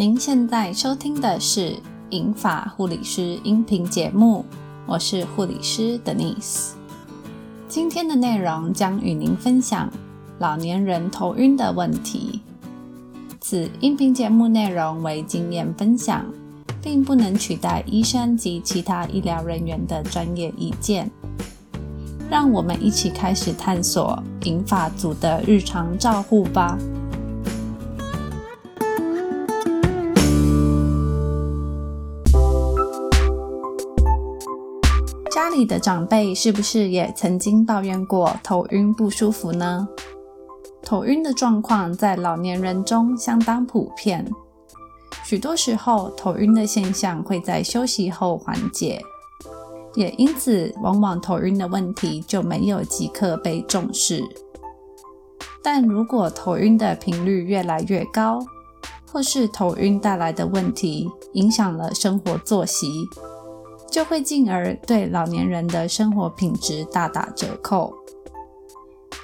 您现在收听的是银发护理师音频节目，我是护理师 Denise。今天的内容将与您分享老年人头晕的问题。此音频节目内容为经验分享，并不能取代医生及其他医疗人员的专业意见。让我们一起开始探索银发族的日常照护吧。里的长辈是不是也曾经抱怨过头晕不舒服呢？头晕的状况在老年人中相当普遍，许多时候头晕的现象会在休息后缓解，也因此往往头晕的问题就没有即刻被重视。但如果头晕的频率越来越高，或是头晕带来的问题影响了生活作息，就会进而对老年人的生活品质大打折扣。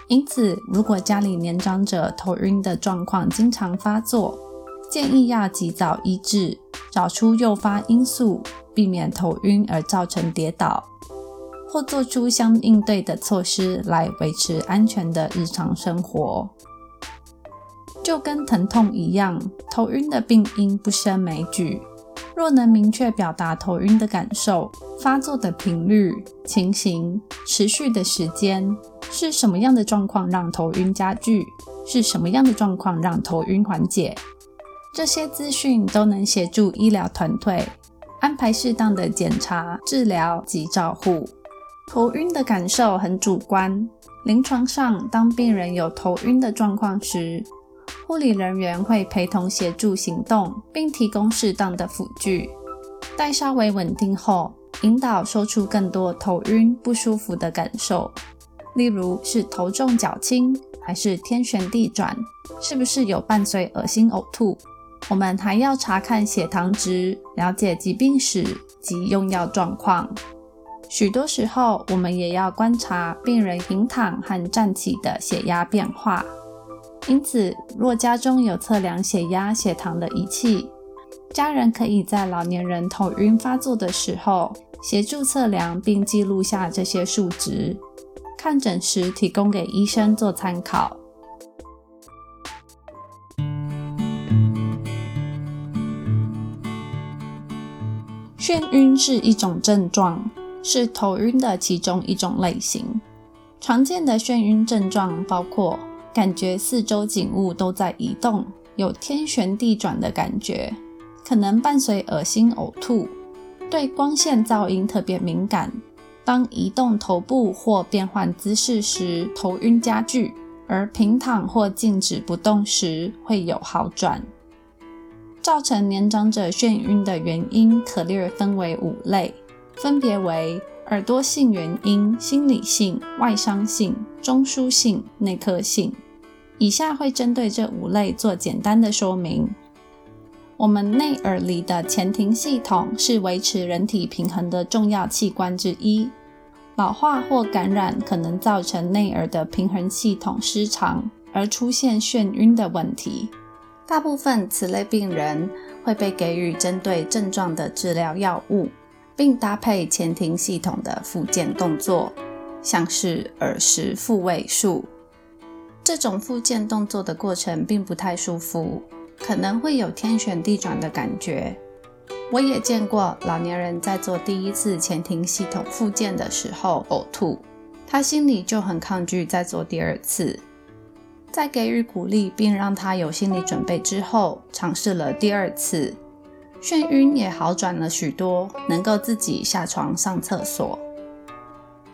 因此，如果家里年长者头晕的状况经常发作，建议要及早医治，找出诱发因素，避免头晕而造成跌倒，或做出相应对的措施来维持安全的日常生活。就跟疼痛一样，头晕的病因不胜枚举。若能明确表达头晕的感受、发作的频率、情形、持续的时间，是什么样的状况让头晕加剧，是什么样的状况让头晕缓解，这些资讯都能协助医疗团队安排适当的检查、治疗及照护。头晕的感受很主观，临床上当病人有头晕的状况时，护理人员会陪同协助行动，并提供适当的辅具。待稍微稳定后，引导说出更多头晕不舒服的感受，例如是头重脚轻，还是天旋地转，是不是有伴随恶心呕吐。我们还要查看血糖值，了解疾病史及用药状况。许多时候，我们也要观察病人平躺和站起的血压变化。因此，若家中有测量血压、血糖的仪器，家人可以在老年人头晕发作的时候协助测量并记录下这些数值，看诊时提供给医生做参考。眩晕是一种症状，是头晕的其中一种类型。常见的眩晕症状包括。感觉四周景物都在移动，有天旋地转的感觉，可能伴随恶心呕吐，对光线噪音特别敏感。当移动头部或变换姿势时，头晕加剧；而平躺或静止不动时，会有好转。造成年长者眩晕的原因可略分为五类，分别为耳朵性原因、心理性、外伤性、中枢性、内科性。以下会针对这五类做简单的说明。我们内耳里的前庭系统是维持人体平衡的重要器官之一。老化或感染可能造成内耳的平衡系统失常，而出现眩晕的问题。大部分此类病人会被给予针对症状的治疗药物，并搭配前庭系统的复健动作，像是耳石复位术。这种复健动作的过程并不太舒服，可能会有天旋地转的感觉。我也见过老年人在做第一次前庭系统复健的时候呕吐，他心里就很抗拒再做第二次。在给予鼓励并让他有心理准备之后，尝试了第二次，眩晕也好转了许多，能够自己下床上厕所。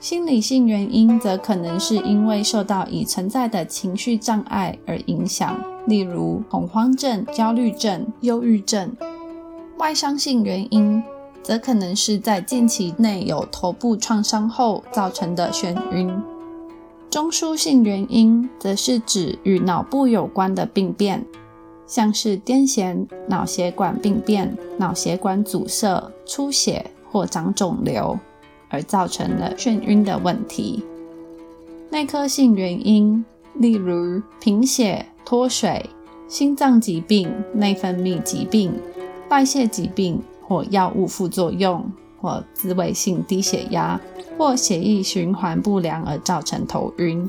心理性原因则可能是因为受到已存在的情绪障碍而影响，例如恐慌症、焦虑症、忧郁症。外伤性原因则可能是在近期内有头部创伤后造成的眩晕。中枢性原因则是指与脑部有关的病变，像是癫痫、脑血管病变、脑血管阻塞、出血或长肿瘤。而造成了眩晕的问题。内科性原因，例如贫血、脱水、心脏疾病、内分泌疾病、代谢疾病或药物副作用，或自慰性低血压或血液循环不良而造成头晕。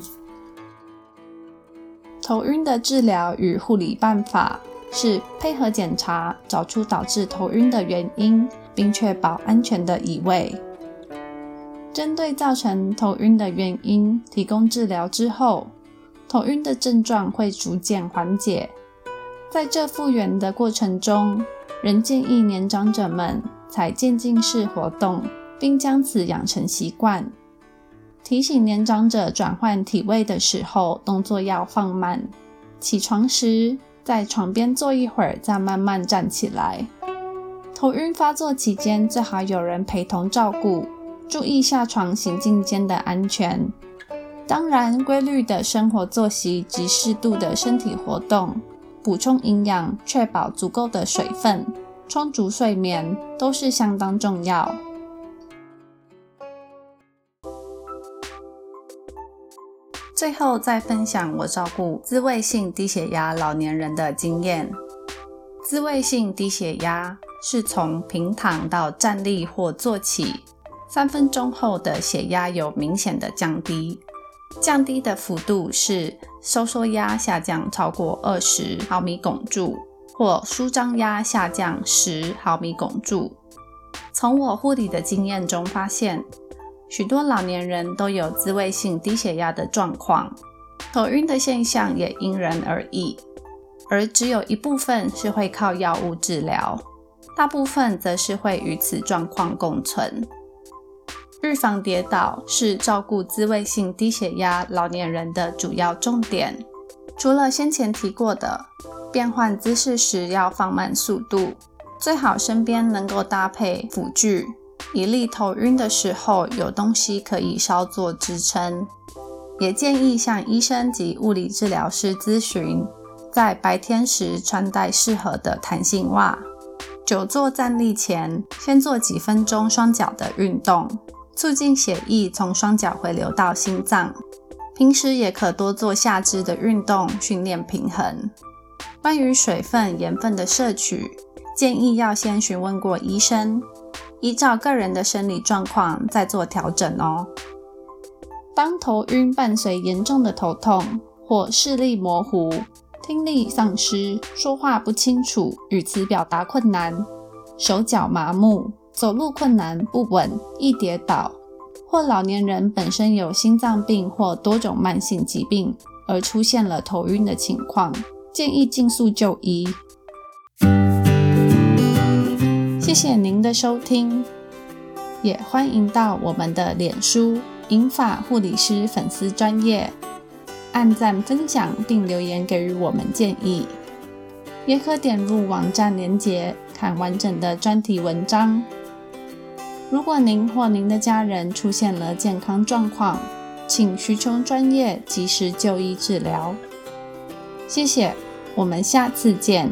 头晕的治疗与护理办法是配合检查，找出导致头晕的原因，并确保安全的移位。针对造成头晕的原因提供治疗之后，头晕的症状会逐渐缓解。在这复原的过程中，仍建议年长者们采渐进式活动，并将此养成习惯。提醒年长者转换体位的时候，动作要放慢。起床时，在床边坐一会儿，再慢慢站起来。头晕发作期间，最好有人陪同照顾。注意下床行进间的安全，当然，规律的生活作息及适度的身体活动，补充营养，确保足够的水分，充足睡眠都是相当重要。最后再分享我照顾自慰性低血压老年人的经验。自慰性低血压是从平躺到站立或坐起。三分钟后的血压有明显的降低，降低的幅度是收缩压下降超过二十毫米汞柱，或舒张压下降十毫米汞柱。从我护理的经验中发现，许多老年人都有自慰性低血压的状况，头晕的现象也因人而异，而只有一部分是会靠药物治疗，大部分则是会与此状况共存。预防跌倒是照顾自慰性低血压老年人的主要重点。除了先前提过的，变换姿势时要放慢速度，最好身边能够搭配辅具，以利头晕的时候有东西可以稍作支撑。也建议向医生及物理治疗师咨询，在白天时穿戴适合的弹性袜。久坐站立前，先做几分钟双脚的运动。促进血液从双脚回流到心脏。平时也可多做下肢的运动，训练平衡。关于水分、盐分的摄取，建议要先询问过医生，依照个人的生理状况再做调整哦。当头晕伴随严重的头痛或视力模糊、听力丧失、说话不清楚、语词表达困难、手脚麻木。走路困难不稳，易跌倒，或老年人本身有心脏病或多种慢性疾病而出现了头晕的情况，建议尽速就医。谢谢您的收听，也欢迎到我们的脸书银发护理师粉丝专业按赞分享并留言给予我们建议，也可点入网站连结看完整的专题文章。如果您或您的家人出现了健康状况，请寻求专业及时就医治疗。谢谢，我们下次见。